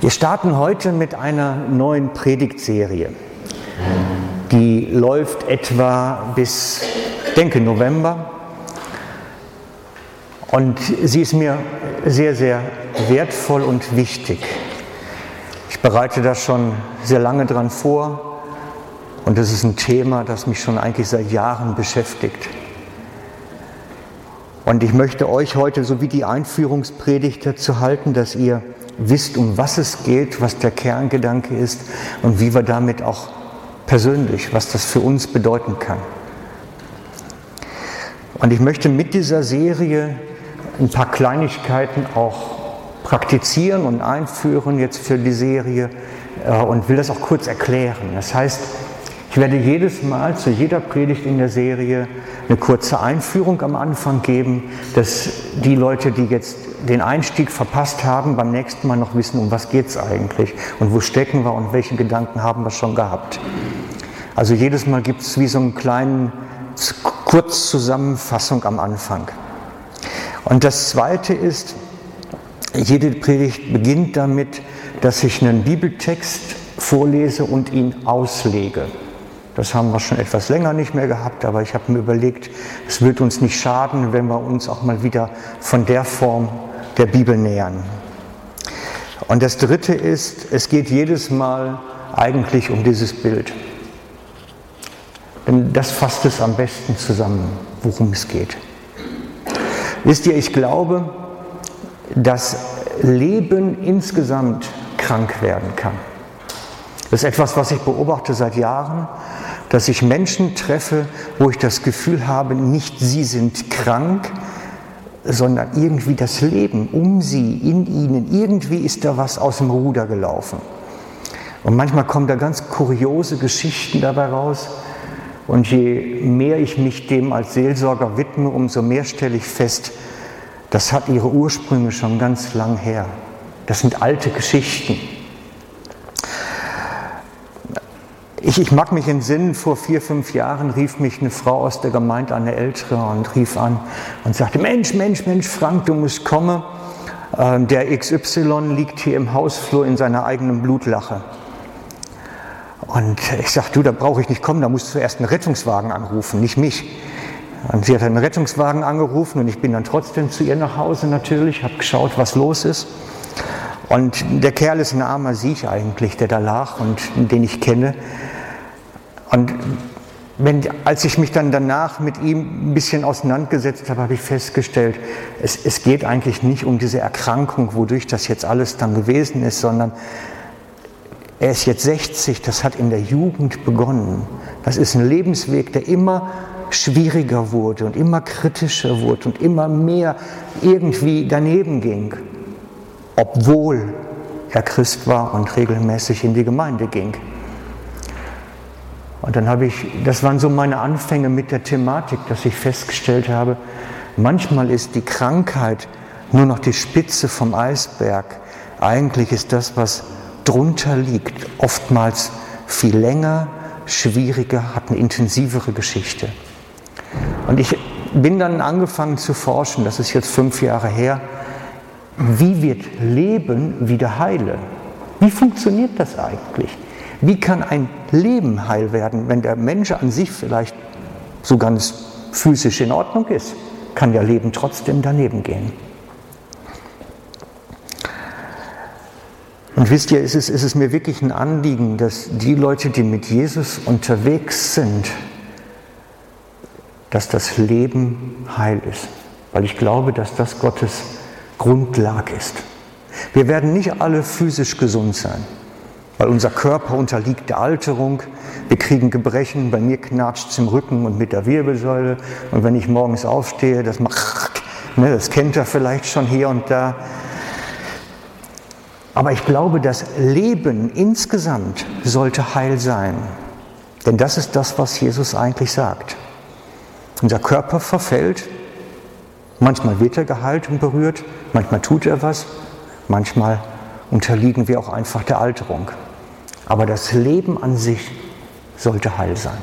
Wir starten heute mit einer neuen Predigtserie. Die läuft etwa bis, denke, November. Und sie ist mir sehr, sehr wertvoll und wichtig. Ich bereite da schon sehr lange dran vor und das ist ein Thema, das mich schon eigentlich seit Jahren beschäftigt. Und ich möchte euch heute so wie die Einführungspredigt dazu halten, dass ihr wisst, um was es geht, was der Kerngedanke ist und wie wir damit auch persönlich, was das für uns bedeuten kann. Und ich möchte mit dieser Serie ein paar Kleinigkeiten auch praktizieren und einführen jetzt für die Serie äh, und will das auch kurz erklären. Das heißt, ich werde jedes Mal zu jeder Predigt in der Serie eine kurze Einführung am Anfang geben, dass die Leute, die jetzt den Einstieg verpasst haben, beim nächsten Mal noch wissen, um was geht es eigentlich und wo stecken wir und welche Gedanken haben wir schon gehabt. Also jedes Mal gibt es wie so einen kleinen Kurzzusammenfassung am Anfang. Und das Zweite ist, jede Predigt beginnt damit, dass ich einen Bibeltext vorlese und ihn auslege. Das haben wir schon etwas länger nicht mehr gehabt, aber ich habe mir überlegt, es wird uns nicht schaden, wenn wir uns auch mal wieder von der Form der Bibel nähern. Und das Dritte ist, es geht jedes Mal eigentlich um dieses Bild. Denn das fasst es am besten zusammen, worum es geht. Wisst ihr, ich glaube, dass Leben insgesamt krank werden kann. Das ist etwas, was ich beobachte seit Jahren dass ich Menschen treffe, wo ich das Gefühl habe, nicht sie sind krank, sondern irgendwie das Leben um sie, in ihnen, irgendwie ist da was aus dem Ruder gelaufen. Und manchmal kommen da ganz kuriose Geschichten dabei raus. Und je mehr ich mich dem als Seelsorger widme, umso mehr stelle ich fest, das hat ihre Ursprünge schon ganz lang her. Das sind alte Geschichten. Ich, ich mag mich entsinnen, vor vier, fünf Jahren rief mich eine Frau aus der Gemeinde, eine ältere, und rief an und sagte, Mensch, Mensch, Mensch, Frank, du musst kommen. Ähm, der XY liegt hier im Hausflur in seiner eigenen Blutlache. Und ich sagte, du, da brauche ich nicht kommen, da musst du zuerst einen Rettungswagen anrufen, nicht mich. Und sie hat einen Rettungswagen angerufen und ich bin dann trotzdem zu ihr nach Hause natürlich, habe geschaut, was los ist. Und der Kerl ist ein armer Sieg eigentlich, der da lag und den ich kenne. Und wenn, als ich mich dann danach mit ihm ein bisschen auseinandergesetzt habe, habe ich festgestellt, es, es geht eigentlich nicht um diese Erkrankung, wodurch das jetzt alles dann gewesen ist, sondern er ist jetzt 60, das hat in der Jugend begonnen. Das ist ein Lebensweg, der immer schwieriger wurde und immer kritischer wurde und immer mehr irgendwie daneben ging, obwohl er Christ war und regelmäßig in die Gemeinde ging. Und dann habe ich, das waren so meine Anfänge mit der Thematik, dass ich festgestellt habe, manchmal ist die Krankheit nur noch die Spitze vom Eisberg. Eigentlich ist das, was drunter liegt, oftmals viel länger, schwieriger, hat eine intensivere Geschichte. Und ich bin dann angefangen zu forschen, das ist jetzt fünf Jahre her, wie wird Leben wieder heile? Wie funktioniert das eigentlich? Wie kann ein Leben heil werden, wenn der Mensch an sich vielleicht so ganz physisch in Ordnung ist? Kann ja Leben trotzdem daneben gehen. Und wisst ihr, es ist, es ist mir wirklich ein Anliegen, dass die Leute, die mit Jesus unterwegs sind, dass das Leben heil ist. Weil ich glaube, dass das Gottes Grundlage ist. Wir werden nicht alle physisch gesund sein weil unser Körper unterliegt der Alterung. Wir kriegen Gebrechen, bei mir knatscht es im Rücken und mit der Wirbelsäule. Und wenn ich morgens aufstehe, das macht, ne, das kennt er vielleicht schon hier und da. Aber ich glaube, das Leben insgesamt sollte heil sein. Denn das ist das, was Jesus eigentlich sagt. Unser Körper verfällt. Manchmal wird er geheilt und berührt, manchmal tut er was, manchmal unterliegen wir auch einfach der Alterung. Aber das Leben an sich sollte heil sein.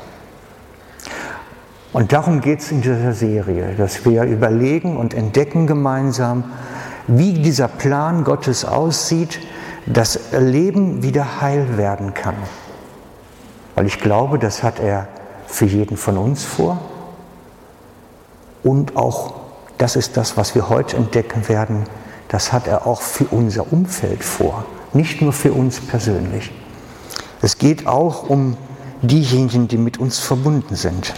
Und darum geht es in dieser Serie, dass wir überlegen und entdecken gemeinsam, wie dieser Plan Gottes aussieht, das Leben wieder heil werden kann. Weil ich glaube, das hat er für jeden von uns vor. Und auch, das ist das, was wir heute entdecken werden, das hat er auch für unser Umfeld vor, nicht nur für uns persönlich. Es geht auch um diejenigen, die mit uns verbunden sind.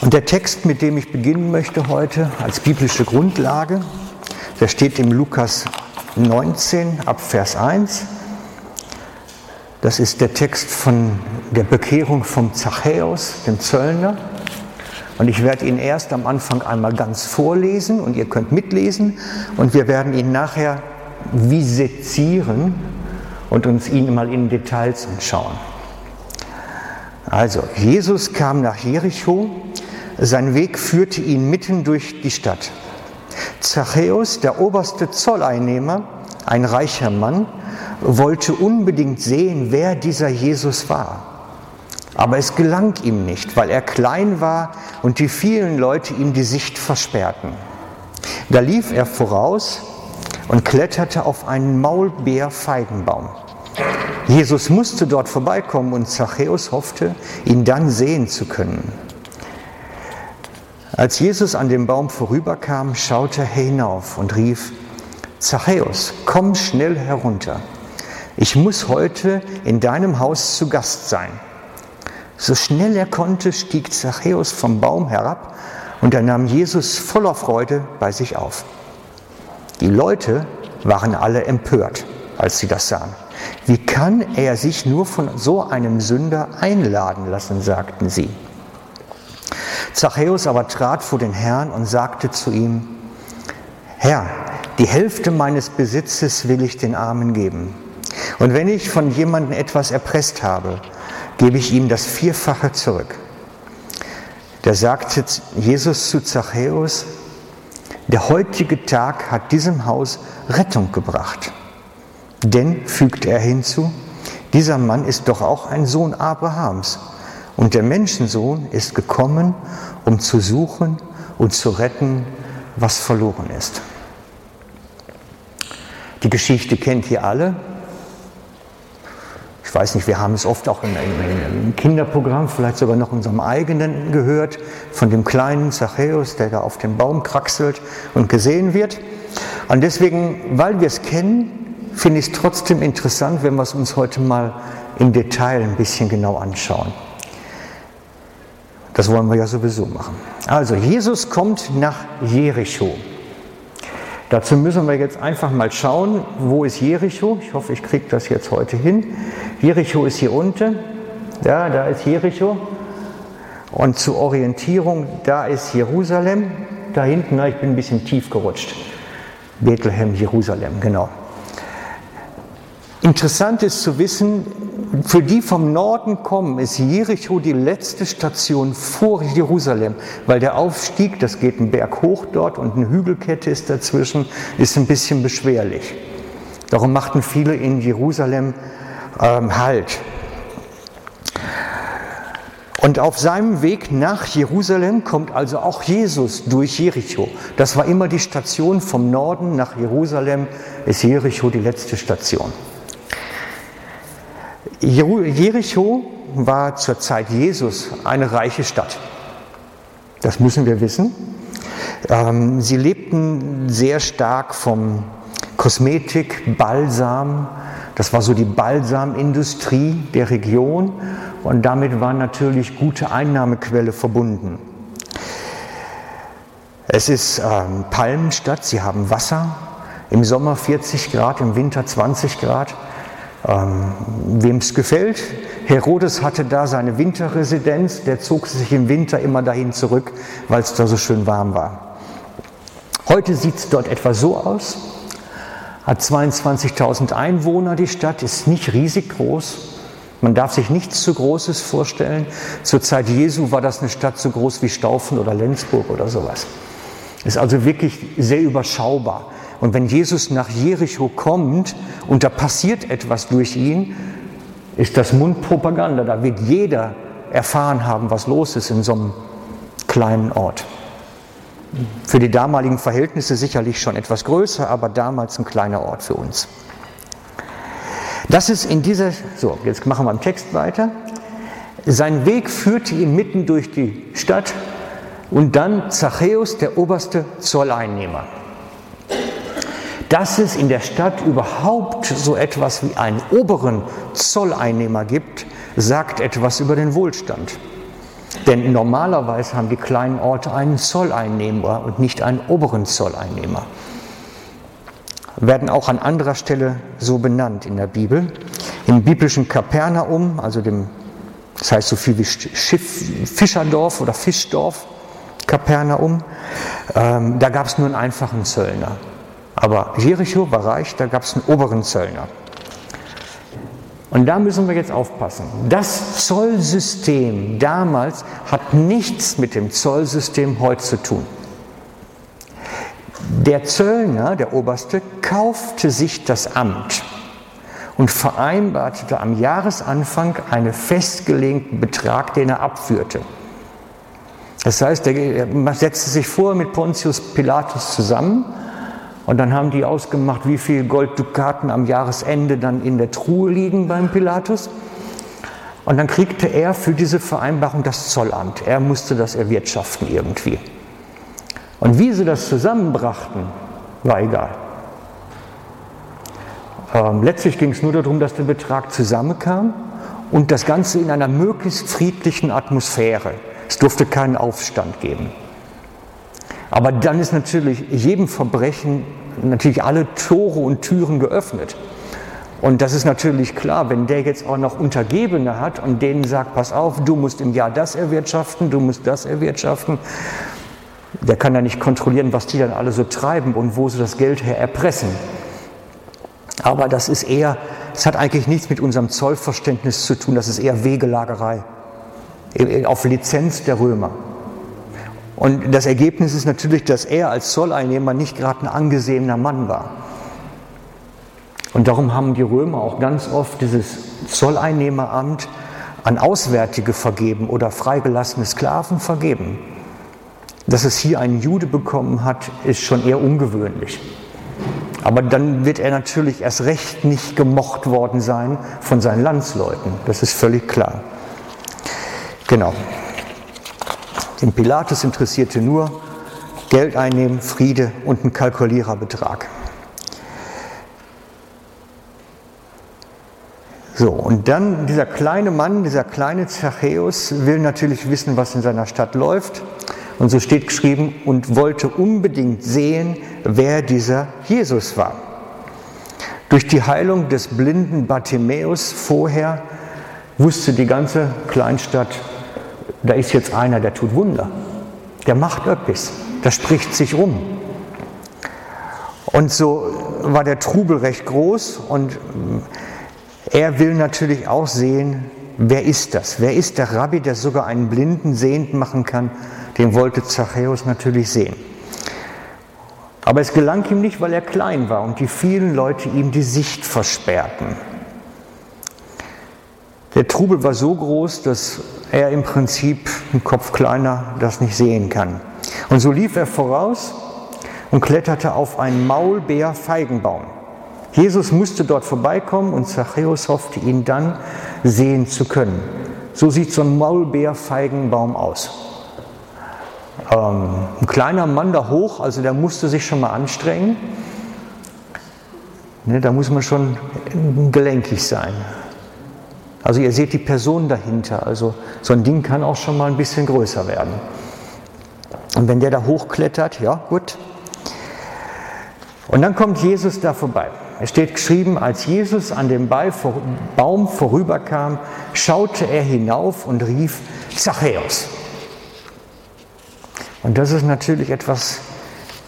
Und der Text, mit dem ich beginnen möchte heute als biblische Grundlage, der steht im Lukas 19 ab Vers 1. Das ist der Text von der Bekehrung vom Zachäus, dem Zöllner. Und ich werde ihn erst am Anfang einmal ganz vorlesen und ihr könnt mitlesen und wir werden ihn nachher visitieren und uns ihn mal in Details anschauen. Also, Jesus kam nach Jericho, sein Weg führte ihn mitten durch die Stadt. Zachäus, der oberste Zolleinnehmer, ein reicher Mann, wollte unbedingt sehen, wer dieser Jesus war. Aber es gelang ihm nicht, weil er klein war und die vielen Leute ihm die Sicht versperrten. Da lief er voraus und kletterte auf einen Maulbeerfeigenbaum. Jesus musste dort vorbeikommen und Zachäus hoffte, ihn dann sehen zu können. Als Jesus an dem Baum vorüberkam, schaute er hinauf und rief, Zachäus, komm schnell herunter. Ich muss heute in deinem Haus zu Gast sein. So schnell er konnte, stieg Zachäus vom Baum herab und er nahm Jesus voller Freude bei sich auf. Die Leute waren alle empört, als sie das sahen. Wie kann er sich nur von so einem Sünder einladen lassen, sagten sie. Zachäus aber trat vor den Herrn und sagte zu ihm, Herr, die Hälfte meines Besitzes will ich den Armen geben. Und wenn ich von jemandem etwas erpresst habe, gebe ich ihm das Vierfache zurück. Da sagte Jesus zu Zachäus, der heutige Tag hat diesem Haus Rettung gebracht. Denn, fügt er hinzu, dieser Mann ist doch auch ein Sohn Abrahams. Und der Menschensohn ist gekommen, um zu suchen und zu retten, was verloren ist. Die Geschichte kennt ihr alle. Ich weiß nicht, wir haben es oft auch im, Kinderprogramm, vielleicht sogar noch unserem eigenen gehört, von dem kleinen Zachäus, der da auf dem Baum kraxelt und gesehen wird. Und deswegen, weil wir es kennen, finde ich es trotzdem interessant, wenn wir es uns heute mal im Detail ein bisschen genau anschauen. Das wollen wir ja sowieso machen. Also, Jesus kommt nach Jericho. Dazu müssen wir jetzt einfach mal schauen, wo ist Jericho? Ich hoffe, ich kriege das jetzt heute hin. Jericho ist hier unten. Ja, da ist Jericho. Und zur Orientierung, da ist Jerusalem. Da hinten, na, ich bin ein bisschen tief gerutscht. Bethlehem, Jerusalem, genau. Interessant ist zu wissen, für die vom Norden kommen, ist Jericho die letzte Station vor Jerusalem, weil der Aufstieg, das geht einen Berg hoch dort und eine Hügelkette ist dazwischen, ist ein bisschen beschwerlich. Darum machten viele in Jerusalem ähm, Halt. Und auf seinem Weg nach Jerusalem kommt also auch Jesus durch Jericho. Das war immer die Station vom Norden nach Jerusalem, ist Jericho die letzte Station. Jericho war zur Zeit Jesus eine reiche Stadt. Das müssen wir wissen. Ähm, sie lebten sehr stark vom Kosmetik, Balsam. Das war so die Balsamindustrie der Region und damit war natürlich gute Einnahmequelle verbunden. Es ist ähm, Palmenstadt, sie haben Wasser, im Sommer 40 Grad, im Winter 20 Grad. Ähm, Wem es gefällt, Herodes hatte da seine Winterresidenz, der zog sich im Winter immer dahin zurück, weil es da so schön warm war. Heute sieht es dort etwa so aus, hat 22.000 Einwohner die Stadt, ist nicht riesig groß, man darf sich nichts zu Großes vorstellen. Zur Zeit Jesu war das eine Stadt so groß wie Staufen oder Lenzburg oder sowas. Ist also wirklich sehr überschaubar. Und wenn Jesus nach Jericho kommt und da passiert etwas durch ihn, ist das Mundpropaganda. Da wird jeder erfahren haben, was los ist in so einem kleinen Ort. Für die damaligen Verhältnisse sicherlich schon etwas größer, aber damals ein kleiner Ort für uns. Das ist in dieser, so, jetzt machen wir im Text weiter. Sein Weg führte ihn mitten durch die Stadt und dann Zachäus, der oberste Zolleinnehmer. Dass es in der Stadt überhaupt so etwas wie einen oberen Zolleinnehmer gibt, sagt etwas über den Wohlstand. Denn normalerweise haben die kleinen Orte einen Zolleinnehmer und nicht einen oberen Zolleinnehmer. Werden auch an anderer Stelle so benannt in der Bibel. Im biblischen Kapernaum, also dem, das heißt so viel wie Schiff, Fischerdorf oder Fischdorf, Kapernaum, ähm, da gab es nur einen einfachen Zöllner. Aber Jericho war reich, da gab es einen oberen Zöllner. Und da müssen wir jetzt aufpassen. Das Zollsystem damals hat nichts mit dem Zollsystem heute zu tun. Der Zöllner, der Oberste, kaufte sich das Amt und vereinbarte am Jahresanfang einen festgelegten Betrag, den er abführte. Das heißt, er setzte sich vor mit Pontius Pilatus zusammen und dann haben die ausgemacht, wie viel Golddukaten am Jahresende dann in der Truhe liegen beim Pilatus. Und dann kriegte er für diese Vereinbarung das Zollamt. Er musste das erwirtschaften irgendwie. Und wie sie das zusammenbrachten, war egal. Ähm, letztlich ging es nur darum, dass der Betrag zusammenkam und das Ganze in einer möglichst friedlichen Atmosphäre. Es durfte keinen Aufstand geben. Aber dann ist natürlich jedem Verbrechen natürlich alle Tore und Türen geöffnet. Und das ist natürlich klar, wenn der jetzt auch noch Untergebene hat und denen sagt, pass auf, du musst im Jahr das erwirtschaften, du musst das erwirtschaften, der kann ja nicht kontrollieren, was die dann alle so treiben und wo sie das Geld her erpressen. Aber das ist eher, es hat eigentlich nichts mit unserem Zollverständnis zu tun, das ist eher Wegelagerei auf Lizenz der Römer. Und das Ergebnis ist natürlich, dass er als Zolleinnehmer nicht gerade ein angesehener Mann war. Und darum haben die Römer auch ganz oft dieses Zolleinnehmeramt an Auswärtige vergeben oder freigelassene Sklaven vergeben. Dass es hier einen Jude bekommen hat, ist schon eher ungewöhnlich. Aber dann wird er natürlich erst recht nicht gemocht worden sein von seinen Landsleuten. Das ist völlig klar. Genau. Den Pilatus interessierte nur Geld einnehmen, Friede und ein Kalkuliererbetrag. So, und dann dieser kleine Mann, dieser kleine Zachäus will natürlich wissen, was in seiner Stadt läuft. Und so steht geschrieben, und wollte unbedingt sehen, wer dieser Jesus war. Durch die Heilung des blinden Bartimäus vorher wusste die ganze Kleinstadt, da ist jetzt einer, der tut Wunder. Der macht etwas. Das spricht sich rum. Und so war der Trubel recht groß und er will natürlich auch sehen, wer ist das? Wer ist der Rabbi, der sogar einen Blinden sehend machen kann? Den wollte Zachäus natürlich sehen. Aber es gelang ihm nicht, weil er klein war und die vielen Leute ihm die Sicht versperrten. Der Trubel war so groß, dass er im Prinzip ein Kopf kleiner das nicht sehen kann. Und so lief er voraus und kletterte auf einen Maulbeerfeigenbaum. Jesus musste dort vorbeikommen und Zachäus hoffte, ihn dann sehen zu können. So sieht so ein Maulbeerfeigenbaum aus. Ähm, ein kleiner Mann da hoch, also der musste sich schon mal anstrengen. Ne, da muss man schon gelenkig sein. Also ihr seht die Person dahinter. Also so ein Ding kann auch schon mal ein bisschen größer werden. Und wenn der da hochklettert, ja gut. Und dann kommt Jesus da vorbei. Es steht geschrieben, als Jesus an dem Baum vorüberkam, schaute er hinauf und rief Zachäus. Und das ist natürlich etwas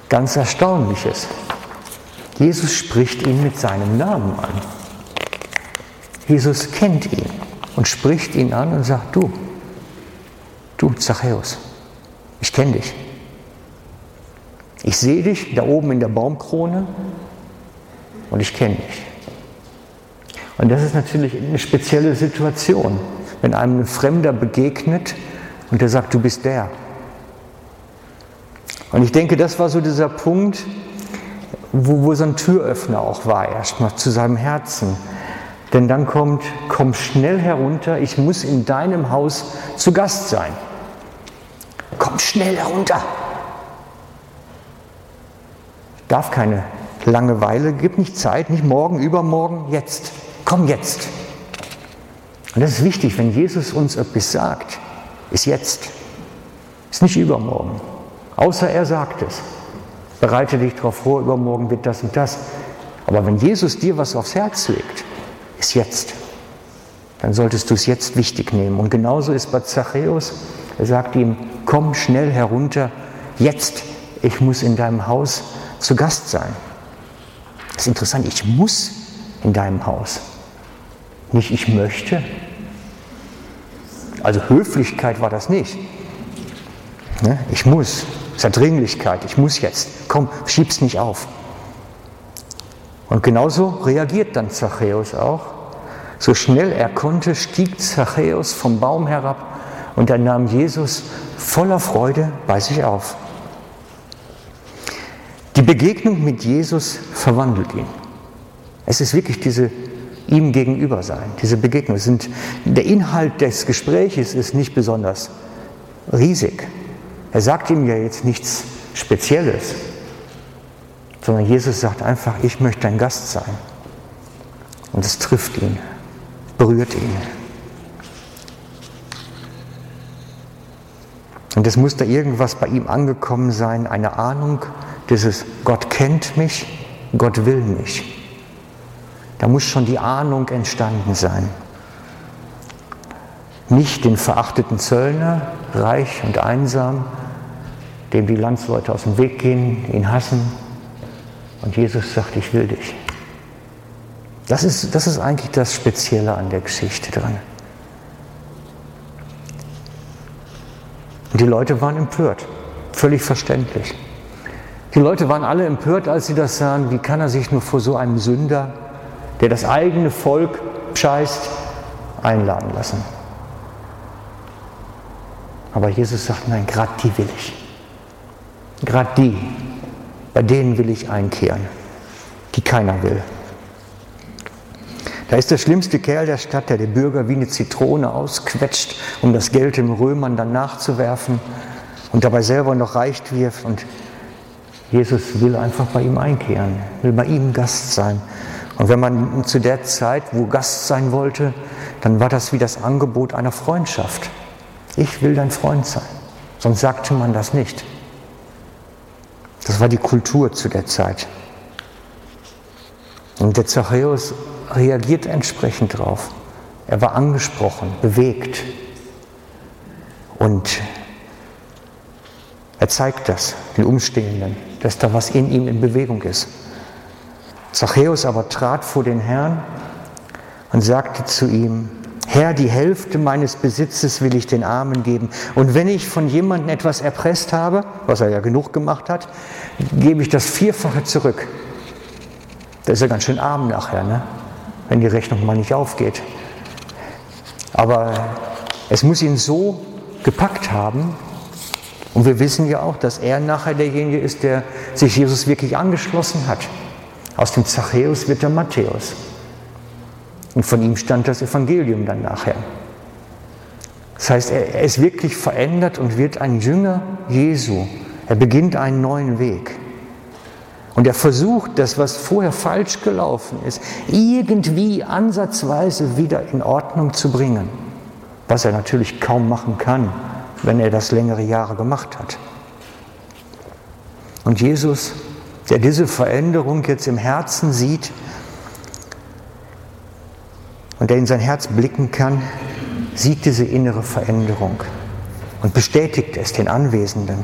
ganz Erstaunliches. Jesus spricht ihn mit seinem Namen an. Jesus kennt ihn und spricht ihn an und sagt, du, du Zachäus, ich kenne dich. Ich sehe dich da oben in der Baumkrone und ich kenne dich. Und das ist natürlich eine spezielle Situation, wenn einem ein Fremder begegnet und der sagt, du bist der. Und ich denke, das war so dieser Punkt, wo, wo so ein Türöffner auch war, erstmal zu seinem Herzen. Denn dann kommt, komm schnell herunter, ich muss in deinem Haus zu Gast sein. Komm schnell herunter. Darf keine Langeweile, gib nicht Zeit, nicht morgen, übermorgen, jetzt. Komm jetzt. Und das ist wichtig, wenn Jesus uns etwas sagt, ist jetzt, ist nicht übermorgen. Außer er sagt es. Bereite dich darauf vor, übermorgen wird das und das. Aber wenn Jesus dir was aufs Herz legt, ist jetzt. Dann solltest du es jetzt wichtig nehmen. Und genauso ist bei Zachäus. Er sagt ihm, komm schnell herunter, jetzt, ich muss in deinem Haus zu Gast sein. Das ist interessant, ich muss in deinem Haus. Nicht ich möchte. Also Höflichkeit war das nicht. Ne? Ich muss. Es hat Dringlichkeit. Ich muss jetzt. Komm, schieb's nicht auf. Und genauso reagiert dann Zachäus auch. So schnell er konnte, stieg Zachäus vom Baum herab und er nahm Jesus voller Freude bei sich auf. Die Begegnung mit Jesus verwandelt ihn. Es ist wirklich diese ihm gegenüber sein, diese Begegnung. Sind, der Inhalt des Gespräches ist nicht besonders riesig. Er sagt ihm ja jetzt nichts Spezielles, sondern Jesus sagt einfach, ich möchte dein Gast sein. Und es trifft ihn, berührt ihn. Und es muss da irgendwas bei ihm angekommen sein, eine Ahnung, dieses Gott kennt mich, Gott will mich. Da muss schon die Ahnung entstanden sein. Nicht den verachteten Zöllner, reich und einsam, dem die Landsleute aus dem Weg gehen, ihn hassen. Und Jesus sagt, ich will dich. Das ist, das ist eigentlich das Spezielle an der Geschichte. Und die Leute waren empört, völlig verständlich. Die Leute waren alle empört, als sie das sahen. Wie kann er sich nur vor so einem Sünder, der das eigene Volk scheißt, einladen lassen? Aber Jesus sagt, nein, gerade die will ich. Gerade die, bei denen will ich einkehren, die keiner will. Da ist der schlimmste Kerl der Stadt, der die Bürger wie eine Zitrone ausquetscht, um das Geld den Römern dann nachzuwerfen und dabei selber noch reicht wirft. Und Jesus will einfach bei ihm einkehren, will bei ihm Gast sein. Und wenn man zu der Zeit, wo Gast sein wollte, dann war das wie das Angebot einer Freundschaft. Ich will dein Freund sein. Sonst sagte man das nicht. Das war die Kultur zu der Zeit. Und der Zachäus reagiert entsprechend drauf. Er war angesprochen, bewegt. Und er zeigt das den Umstehenden, dass da was in ihm in Bewegung ist. Zachäus aber trat vor den Herrn und sagte zu ihm, Herr, die Hälfte meines Besitzes will ich den Armen geben. Und wenn ich von jemandem etwas erpresst habe, was er ja genug gemacht hat, gebe ich das Vierfache zurück. Das ist ja ganz schön arm nachher, ne? Wenn die Rechnung mal nicht aufgeht. Aber es muss ihn so gepackt haben, und wir wissen ja auch, dass er nachher derjenige ist, der sich Jesus wirklich angeschlossen hat. Aus dem Zachäus wird der Matthäus. Und von ihm stand das Evangelium dann nachher. Das heißt, er ist wirklich verändert und wird ein Jünger Jesu. Er beginnt einen neuen Weg. Und er versucht, das, was vorher falsch gelaufen ist, irgendwie ansatzweise wieder in Ordnung zu bringen. Was er natürlich kaum machen kann, wenn er das längere Jahre gemacht hat. Und Jesus, der diese Veränderung jetzt im Herzen sieht und der in sein Herz blicken kann, sieht diese innere Veränderung und bestätigt es den Anwesenden.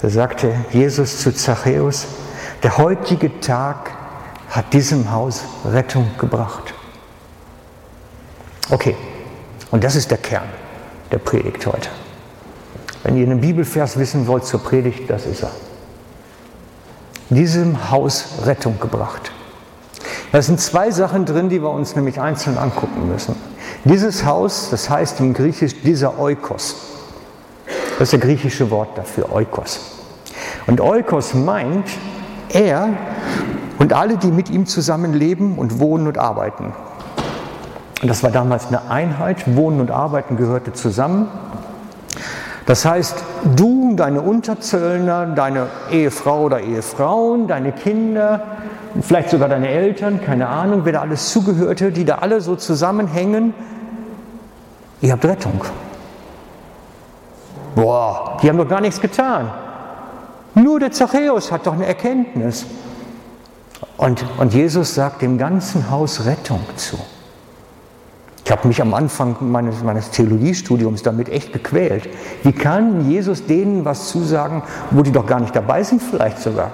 Da sagte Jesus zu Zachäus, der heutige Tag hat diesem Haus Rettung gebracht. Okay, und das ist der Kern der Predigt heute. Wenn ihr einen Bibelvers wissen wollt zur Predigt, das ist er. Diesem Haus Rettung gebracht. Da sind zwei Sachen drin, die wir uns nämlich einzeln angucken müssen. Dieses Haus, das heißt im Griechisch dieser Oikos. Das ist der griechische Wort dafür, Oikos. Und Oikos meint, er und alle, die mit ihm zusammen leben und wohnen und arbeiten. Und das war damals eine Einheit, Wohnen und Arbeiten gehörte zusammen. Das heißt, du, deine Unterzöllner, deine Ehefrau oder Ehefrauen, deine Kinder, vielleicht sogar deine Eltern, keine Ahnung, wer da alles zugehörte, die da alle so zusammenhängen, ihr habt Rettung. Boah, die haben doch gar nichts getan. Nur der Zachäus hat doch eine Erkenntnis. Und, und Jesus sagt dem ganzen Haus Rettung zu. Ich habe mich am Anfang meines, meines Theologiestudiums damit echt gequält. Wie kann Jesus denen was zusagen, wo die doch gar nicht dabei sind, vielleicht sogar?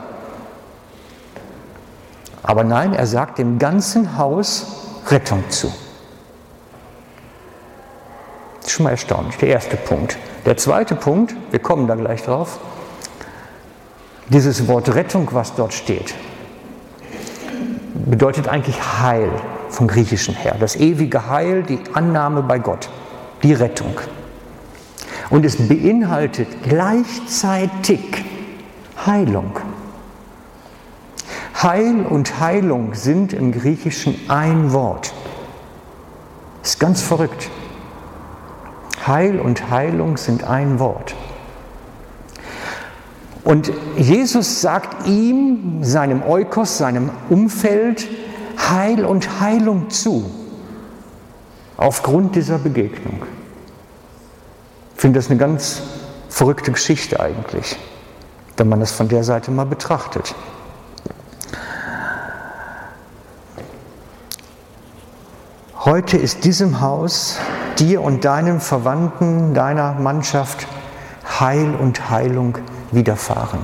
Aber nein, er sagt dem ganzen Haus Rettung zu. Das ist schon mal erstaunlich, der erste Punkt. Der zweite Punkt, wir kommen da gleich drauf, dieses Wort Rettung, was dort steht, bedeutet eigentlich Heil vom Griechischen her. Das ewige Heil, die Annahme bei Gott, die Rettung. Und es beinhaltet gleichzeitig Heilung. Heil und Heilung sind im Griechischen ein Wort. Ist ganz verrückt. Heil und Heilung sind ein Wort. Und Jesus sagt ihm, seinem Eukos, seinem Umfeld, Heil und Heilung zu, aufgrund dieser Begegnung. Ich finde das eine ganz verrückte Geschichte eigentlich, wenn man das von der Seite mal betrachtet. Heute ist diesem Haus, dir und deinen Verwandten, deiner Mannschaft Heil und Heilung widerfahren.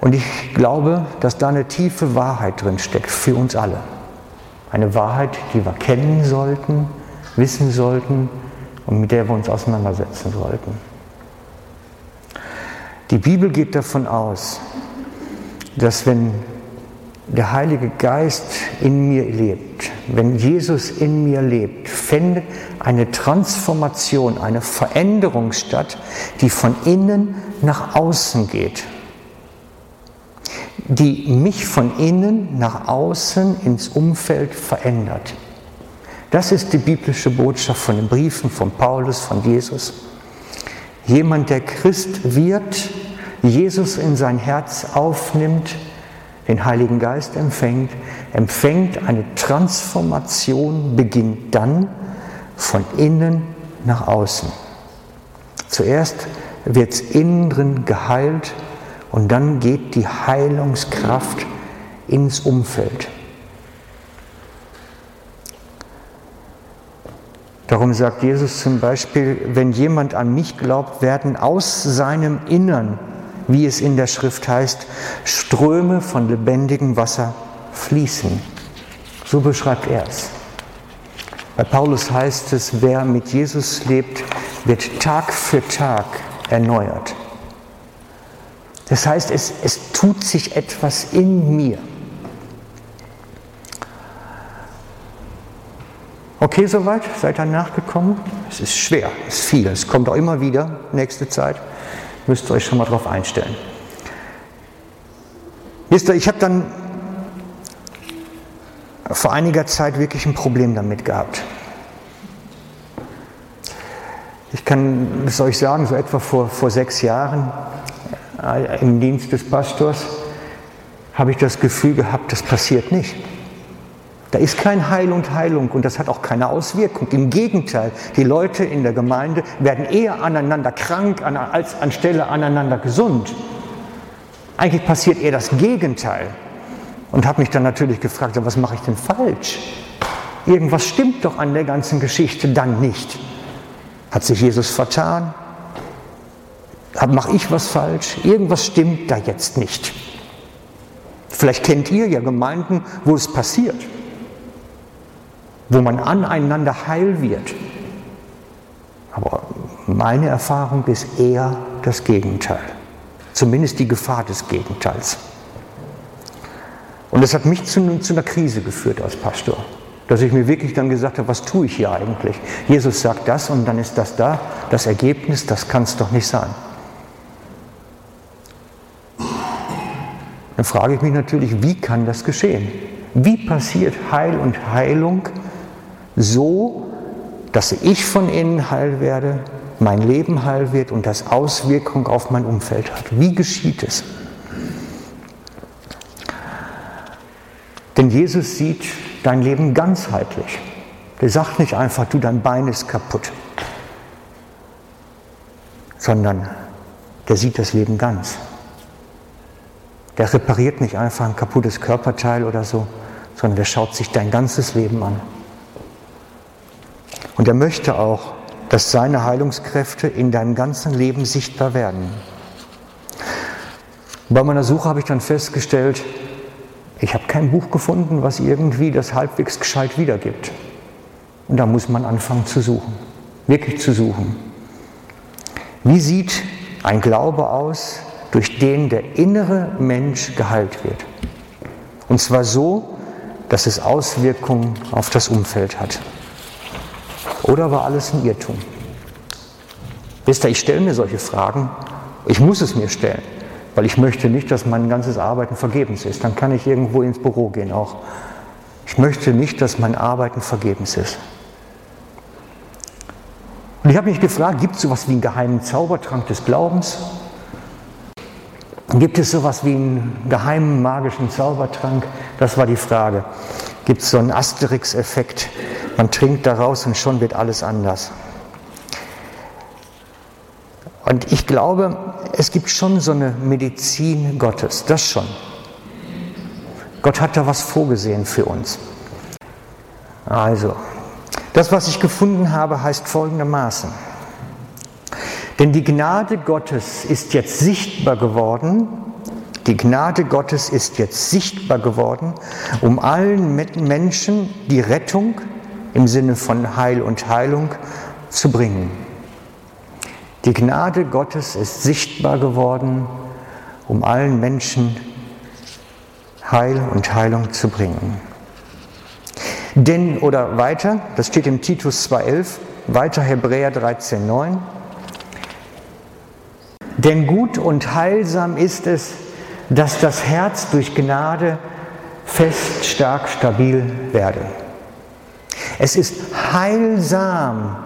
Und ich glaube, dass da eine tiefe Wahrheit drin steckt für uns alle. Eine Wahrheit, die wir kennen sollten, wissen sollten und mit der wir uns auseinandersetzen sollten. Die Bibel geht davon aus, dass wenn der Heilige Geist in mir lebt, wenn Jesus in mir lebt, findet eine Transformation, eine Veränderung statt, die von innen nach außen geht die mich von innen nach außen ins Umfeld verändert. Das ist die biblische Botschaft von den Briefen von Paulus, von Jesus. Jemand, der Christ wird, Jesus in sein Herz aufnimmt, den Heiligen Geist empfängt, empfängt eine Transformation, beginnt dann von innen nach außen. Zuerst wird es innen drin geheilt und dann geht die Heilungskraft ins Umfeld. Darum sagt Jesus zum Beispiel, wenn jemand an mich glaubt, werden aus seinem Innern, wie es in der Schrift heißt, Ströme von lebendigem Wasser fließen. So beschreibt er es. Bei Paulus heißt es, wer mit Jesus lebt, wird Tag für Tag erneuert. Das heißt, es, es tut sich etwas in mir. Okay, soweit? Seid ihr nachgekommen? Es ist schwer, es ist viel, es kommt auch immer wieder, nächste Zeit. Müsst ihr euch schon mal darauf einstellen. Wisst ihr, ich habe dann vor einiger Zeit wirklich ein Problem damit gehabt. Ich kann es euch sagen, so etwa vor, vor sechs Jahren äh, im Dienst des Pastors, habe ich das Gefühl gehabt, das passiert nicht. Da ist kein Heil und Heilung und das hat auch keine Auswirkung. Im Gegenteil, die Leute in der Gemeinde werden eher aneinander krank als anstelle aneinander gesund. Eigentlich passiert eher das Gegenteil. Und habe mich dann natürlich gefragt, was mache ich denn falsch? Irgendwas stimmt doch an der ganzen Geschichte dann nicht. Hat sich Jesus vertan? Mache ich was falsch? Irgendwas stimmt da jetzt nicht. Vielleicht kennt ihr ja Gemeinden, wo es passiert, wo man aneinander heil wird. Aber meine Erfahrung ist eher das Gegenteil. Zumindest die Gefahr des Gegenteils. Und das hat mich zu, zu einer Krise geführt als Pastor. Dass ich mir wirklich dann gesagt habe, was tue ich hier eigentlich? Jesus sagt das und dann ist das da. Das Ergebnis, das kann es doch nicht sein. Dann frage ich mich natürlich, wie kann das geschehen? Wie passiert Heil und Heilung so, dass ich von innen heil werde, mein Leben heil wird und das Auswirkungen auf mein Umfeld hat? Wie geschieht es? Denn Jesus sieht dein Leben ganzheitlich. Der sagt nicht einfach, du, dein Bein ist kaputt, sondern der sieht das Leben ganz. Der repariert nicht einfach ein kaputtes Körperteil oder so, sondern der schaut sich dein ganzes Leben an. Und er möchte auch, dass seine Heilungskräfte in deinem ganzen Leben sichtbar werden. Bei meiner Suche habe ich dann festgestellt, ich habe kein Buch gefunden, was irgendwie das halbwegs gescheit wiedergibt. Und da muss man anfangen zu suchen, wirklich zu suchen. Wie sieht ein Glaube aus, durch den der innere Mensch geheilt wird. Und zwar so, dass es Auswirkungen auf das Umfeld hat. Oder war alles ein Irrtum? Wisst ihr, ich stelle mir solche Fragen, ich muss es mir stellen, weil ich möchte nicht, dass mein ganzes Arbeiten vergebens ist. Dann kann ich irgendwo ins Büro gehen auch. Ich möchte nicht, dass mein Arbeiten vergebens ist. Und ich habe mich gefragt, gibt es sowas wie einen geheimen Zaubertrank des Glaubens? Gibt es sowas wie einen geheimen magischen Zaubertrank? Das war die Frage. Gibt es so einen Asterix-Effekt? Man trinkt daraus und schon wird alles anders. Und ich glaube, es gibt schon so eine Medizin Gottes, das schon. Gott hat da was vorgesehen für uns. Also, das, was ich gefunden habe, heißt folgendermaßen. Denn die Gnade Gottes ist jetzt sichtbar geworden, die Gnade Gottes ist jetzt sichtbar geworden, um allen Menschen die Rettung im Sinne von Heil und Heilung zu bringen. Die Gnade Gottes ist sichtbar geworden, um allen Menschen Heil und Heilung zu bringen. Denn, oder weiter, das steht im Titus 2.11, weiter Hebräer 13.9, denn gut und heilsam ist es, dass das Herz durch Gnade fest, stark, stabil werde. Es ist heilsam,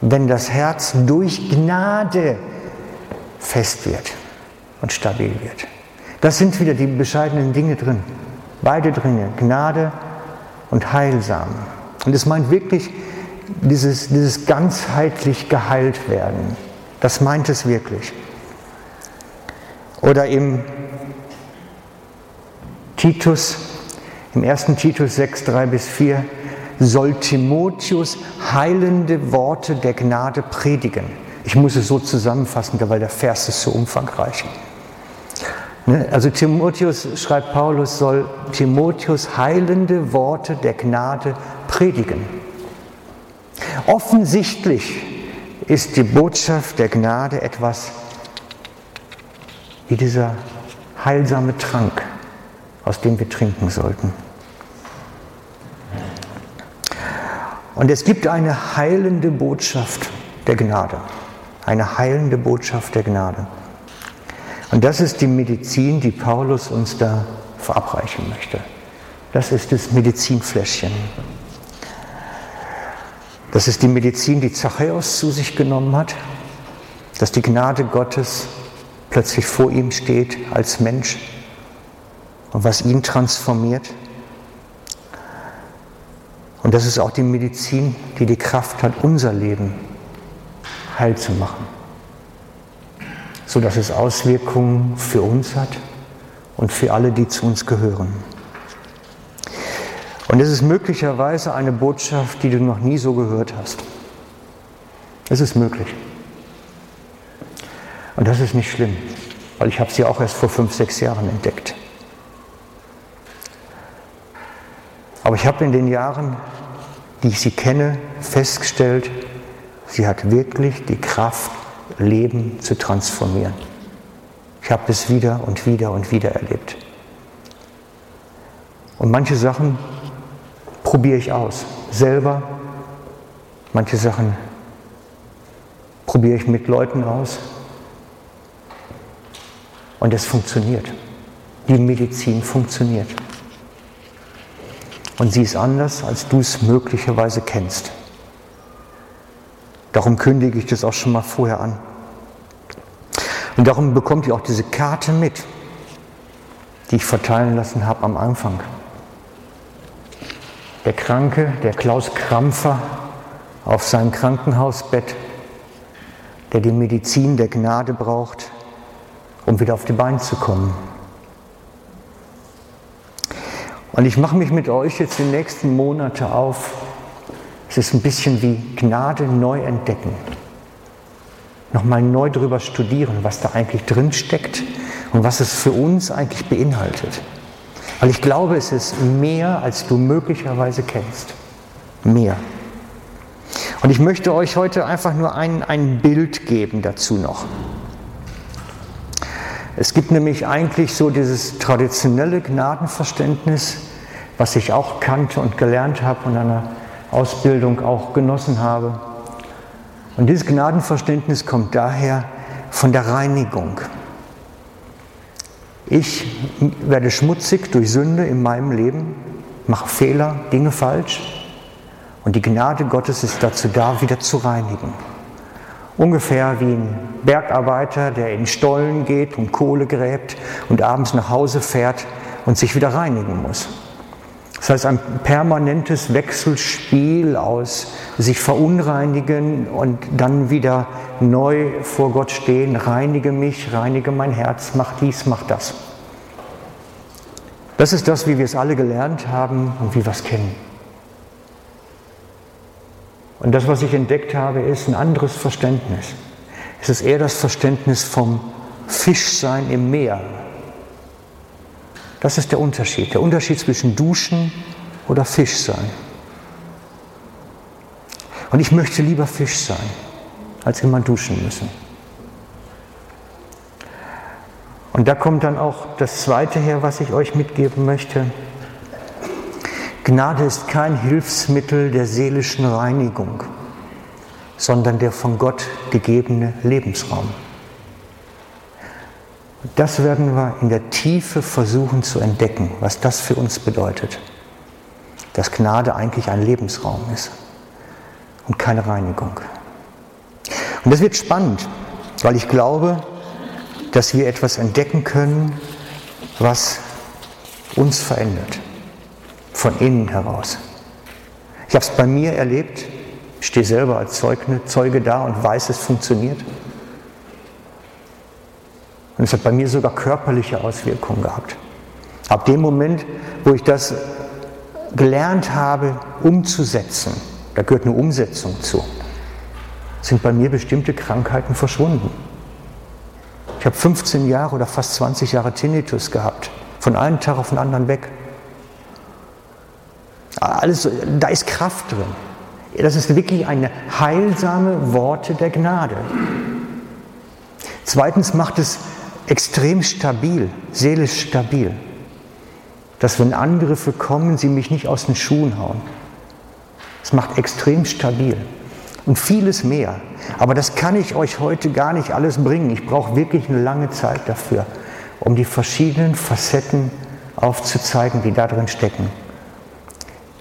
wenn das Herz durch Gnade fest wird und stabil wird. Das sind wieder die bescheidenen Dinge drin. Beide drin, Gnade und heilsam. Und es meint wirklich dieses, dieses ganzheitlich geheilt werden. Das meint es wirklich. Oder im Titus, im ersten Titus 6, 3 bis 4, soll Timotheus heilende Worte der Gnade predigen. Ich muss es so zusammenfassen, weil der Vers ist so umfangreich. Ne, also Timotheus, schreibt Paulus, soll Timotheus heilende Worte der Gnade predigen. Offensichtlich ist die Botschaft der Gnade etwas wie dieser heilsame Trank, aus dem wir trinken sollten. Und es gibt eine heilende Botschaft der Gnade, eine heilende Botschaft der Gnade. Und das ist die Medizin, die Paulus uns da verabreichen möchte. Das ist das Medizinfläschchen. Das ist die Medizin, die Zachäus zu sich genommen hat, dass die Gnade Gottes plötzlich vor ihm steht als Mensch und was ihn transformiert. Und das ist auch die Medizin, die die Kraft hat, unser Leben heil zu machen, sodass es Auswirkungen für uns hat und für alle, die zu uns gehören. Und es ist möglicherweise eine Botschaft, die du noch nie so gehört hast. Es ist möglich. Und das ist nicht schlimm, weil ich habe sie auch erst vor fünf, sechs Jahren entdeckt. Aber ich habe in den Jahren, die ich sie kenne, festgestellt, sie hat wirklich die Kraft, Leben zu transformieren. Ich habe es wieder und wieder und wieder erlebt. Und manche Sachen probiere ich aus. Selber. Manche Sachen probiere ich mit Leuten aus. Und es funktioniert. Die Medizin funktioniert. Und sie ist anders, als du es möglicherweise kennst. Darum kündige ich das auch schon mal vorher an. Und darum bekommt ihr auch diese Karte mit, die ich verteilen lassen habe am Anfang. Der Kranke, der Klaus Krampfer auf seinem Krankenhausbett, der die Medizin der Gnade braucht, um wieder auf die Beine zu kommen. Und ich mache mich mit euch jetzt die nächsten Monate auf. Es ist ein bisschen wie Gnade neu entdecken. Nochmal neu darüber studieren, was da eigentlich drin steckt und was es für uns eigentlich beinhaltet. Weil ich glaube, es ist mehr, als du möglicherweise kennst. Mehr. Und ich möchte euch heute einfach nur ein, ein Bild geben dazu noch. Es gibt nämlich eigentlich so dieses traditionelle Gnadenverständnis, was ich auch kannte und gelernt habe und einer Ausbildung auch genossen habe. Und dieses Gnadenverständnis kommt daher von der Reinigung. Ich werde schmutzig durch Sünde in meinem Leben, mache Fehler, Dinge falsch und die Gnade Gottes ist dazu da, wieder zu reinigen. Ungefähr wie ein Bergarbeiter, der in Stollen geht und Kohle gräbt und abends nach Hause fährt und sich wieder reinigen muss. Das heißt, ein permanentes Wechselspiel aus sich verunreinigen und dann wieder neu vor Gott stehen, reinige mich, reinige mein Herz, mach dies, mach das. Das ist das, wie wir es alle gelernt haben und wie wir es kennen. Und das, was ich entdeckt habe, ist ein anderes Verständnis. Es ist eher das Verständnis vom Fischsein im Meer. Das ist der Unterschied. Der Unterschied zwischen Duschen oder Fischsein. Und ich möchte lieber Fisch sein, als immer duschen müssen. Und da kommt dann auch das Zweite her, was ich euch mitgeben möchte. Gnade ist kein Hilfsmittel der seelischen Reinigung, sondern der von Gott gegebene Lebensraum. Das werden wir in der Tiefe versuchen zu entdecken, was das für uns bedeutet. Dass Gnade eigentlich ein Lebensraum ist und keine Reinigung. Und das wird spannend, weil ich glaube, dass wir etwas entdecken können, was uns verändert von innen heraus. Ich habe es bei mir erlebt, ich stehe selber als Zeuge da und weiß, es funktioniert. Und es hat bei mir sogar körperliche Auswirkungen gehabt. Ab dem Moment, wo ich das gelernt habe, umzusetzen, da gehört eine Umsetzung zu, sind bei mir bestimmte Krankheiten verschwunden. Ich habe 15 Jahre oder fast 20 Jahre Tinnitus gehabt, von einem Tag auf den anderen weg. Alles, da ist Kraft drin. Das ist wirklich eine heilsame Worte der Gnade. Zweitens macht es extrem stabil, seelisch stabil, dass wenn Angriffe kommen, sie mich nicht aus den Schuhen hauen. Es macht extrem stabil und vieles mehr. Aber das kann ich euch heute gar nicht alles bringen. Ich brauche wirklich eine lange Zeit dafür, um die verschiedenen Facetten aufzuzeigen, die da drin stecken.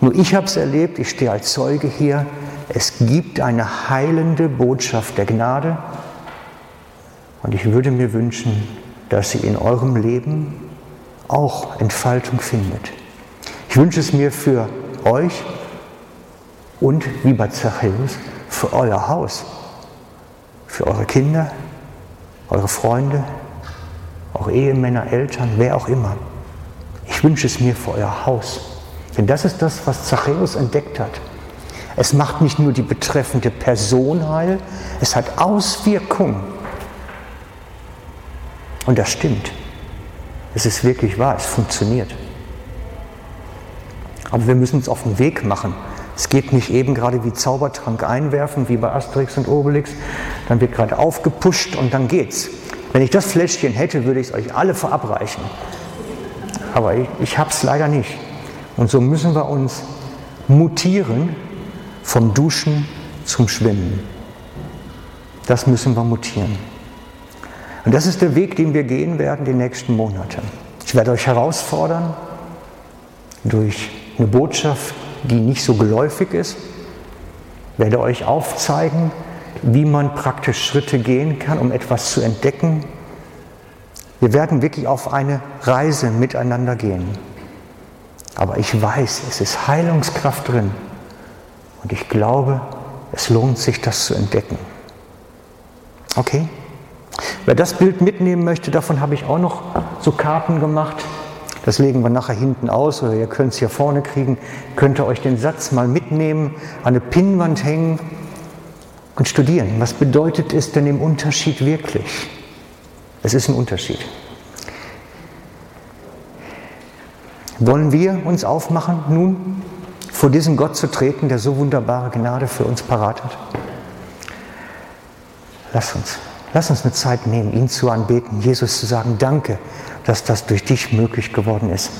Nur ich habe es erlebt, ich stehe als Zeuge hier. Es gibt eine heilende Botschaft der Gnade. Und ich würde mir wünschen, dass sie in eurem Leben auch Entfaltung findet. Ich wünsche es mir für euch und, wie bei Zachäus, für euer Haus, für eure Kinder, eure Freunde, auch Ehemänner, Eltern, wer auch immer. Ich wünsche es mir für euer Haus. Denn das ist das, was Zachäus entdeckt hat. Es macht nicht nur die betreffende Person heil, es hat Auswirkungen. Und das stimmt. Es ist wirklich wahr, es funktioniert. Aber wir müssen uns auf den Weg machen. Es geht nicht eben gerade wie Zaubertrank einwerfen, wie bei Asterix und Obelix. Dann wird gerade aufgepusht und dann geht's. Wenn ich das Fläschchen hätte, würde ich es euch alle verabreichen. Aber ich, ich habe es leider nicht. Und so müssen wir uns mutieren vom Duschen zum Schwimmen. Das müssen wir mutieren. Und das ist der Weg, den wir gehen werden die nächsten Monate. Ich werde euch herausfordern durch eine Botschaft, die nicht so geläufig ist, werde euch aufzeigen, wie man praktisch Schritte gehen kann, um etwas zu entdecken. Wir werden wirklich auf eine Reise miteinander gehen. Aber ich weiß, es ist Heilungskraft drin. Und ich glaube, es lohnt sich, das zu entdecken. Okay? Wer das Bild mitnehmen möchte, davon habe ich auch noch so Karten gemacht. Das legen wir nachher hinten aus oder ihr könnt es hier vorne kriegen. Könnt ihr euch den Satz mal mitnehmen, an eine Pinnwand hängen und studieren. Was bedeutet es denn im Unterschied wirklich? Es ist ein Unterschied. Wollen wir uns aufmachen, nun vor diesen Gott zu treten, der so wunderbare Gnade für uns parat hat? Lass uns. Lass uns eine Zeit nehmen, ihn zu anbeten, Jesus zu sagen, danke, dass das durch dich möglich geworden ist.